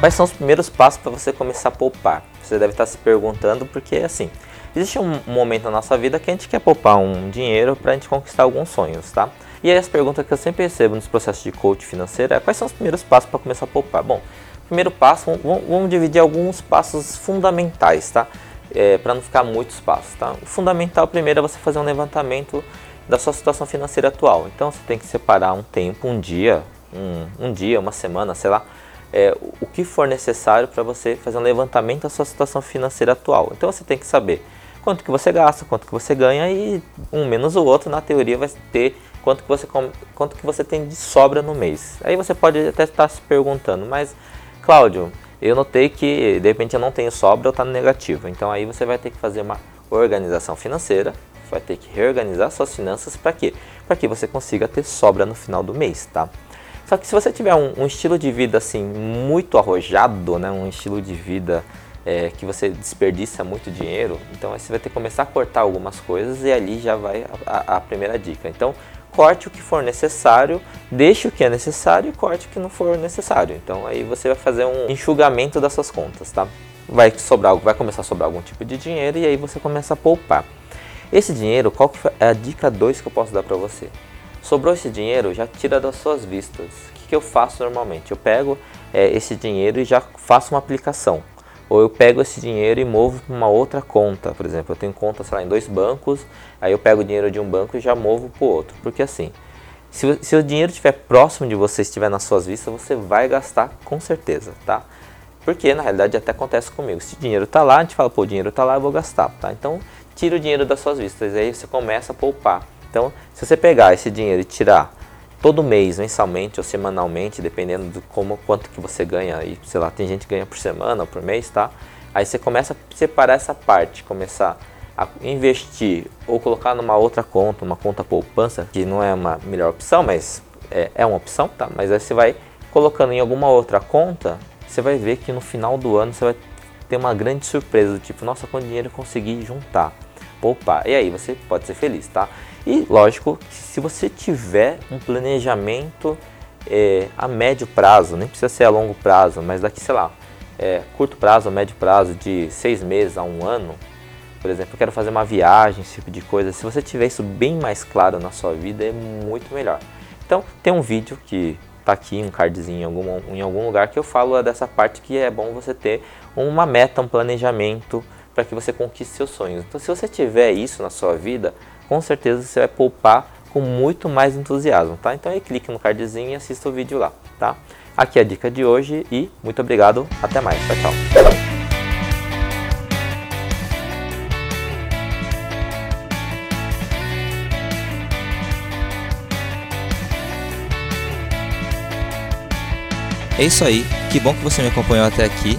Quais são os primeiros passos para você começar a poupar? Você deve estar se perguntando porque assim, existe um momento na nossa vida que a gente quer poupar um dinheiro para a gente conquistar alguns sonhos, tá? E aí as perguntas que eu sempre recebo nos processos de coach financeiro é quais são os primeiros passos para começar a poupar? Bom, primeiro passo, vamos, vamos dividir alguns passos fundamentais, tá? É, para não ficar muitos passos, tá? O fundamental primeiro é você fazer um levantamento da sua situação financeira atual. Então você tem que separar um tempo, um dia, um, um dia, uma semana, sei lá, é, o que for necessário para você fazer um levantamento da sua situação financeira atual. Então você tem que saber quanto que você gasta, quanto que você ganha e um menos o outro na teoria vai ter quanto que você quanto que você tem de sobra no mês. Aí você pode até estar se perguntando, mas Cláudio, eu notei que de repente eu não tenho sobra ou está no negativo. Então aí você vai ter que fazer uma organização financeira, vai ter que reorganizar suas finanças para quê? Para que você consiga ter sobra no final do mês, tá? Só que se você tiver um, um estilo de vida assim muito arrojado, né, um estilo de vida é, que você desperdiça muito dinheiro, então aí você vai ter que começar a cortar algumas coisas e ali já vai a, a primeira dica. Então corte o que for necessário, deixe o que é necessário e corte o que não for necessário. Então aí você vai fazer um enxugamento das suas contas, tá? Vai sobrar, vai começar a sobrar algum tipo de dinheiro e aí você começa a poupar. Esse dinheiro, qual que é a dica 2 que eu posso dar para você? Sobrou esse dinheiro, já tira das suas vistas. O que, que eu faço normalmente? Eu pego é, esse dinheiro e já faço uma aplicação. Ou eu pego esse dinheiro e movo para uma outra conta. Por exemplo, eu tenho conta, sei lá, em dois bancos, aí eu pego o dinheiro de um banco e já movo para o outro. Porque assim, se, se o dinheiro estiver próximo de você, estiver nas suas vistas, você vai gastar com certeza, tá? Porque na realidade até acontece comigo. Se o dinheiro está lá, a gente fala, pô, o dinheiro está lá, eu vou gastar, tá? Então, tira o dinheiro das suas vistas, aí você começa a poupar. Então, se você pegar esse dinheiro e tirar todo mês, mensalmente ou semanalmente, dependendo do como quanto que você ganha, e sei lá, tem gente que ganha por semana ou por mês, tá? Aí você começa a separar essa parte, começar a investir ou colocar numa outra conta, uma conta poupança, que não é uma melhor opção, mas é, é uma opção, tá? Mas aí você vai colocando em alguma outra conta, você vai ver que no final do ano você vai ter uma grande surpresa, do tipo, nossa, com dinheiro eu consegui juntar, poupar. E aí você pode ser feliz, tá? E lógico, se você tiver um planejamento é, a médio prazo, nem precisa ser a longo prazo, mas daqui, sei lá, é, curto prazo, médio prazo, de seis meses a um ano, por exemplo, eu quero fazer uma viagem, esse tipo de coisa. Se você tiver isso bem mais claro na sua vida, é muito melhor. Então, tem um vídeo que tá aqui, um cardzinho em algum, em algum lugar, que eu falo dessa parte que é bom você ter uma meta, um planejamento para que você conquiste seus sonhos. Então, se você tiver isso na sua vida, com certeza você vai poupar com muito mais entusiasmo, tá? Então aí clique no cardzinho e assista o vídeo lá, tá? Aqui é a dica de hoje e muito obrigado, até mais, tchau, tchau. É isso aí, que bom que você me acompanhou até aqui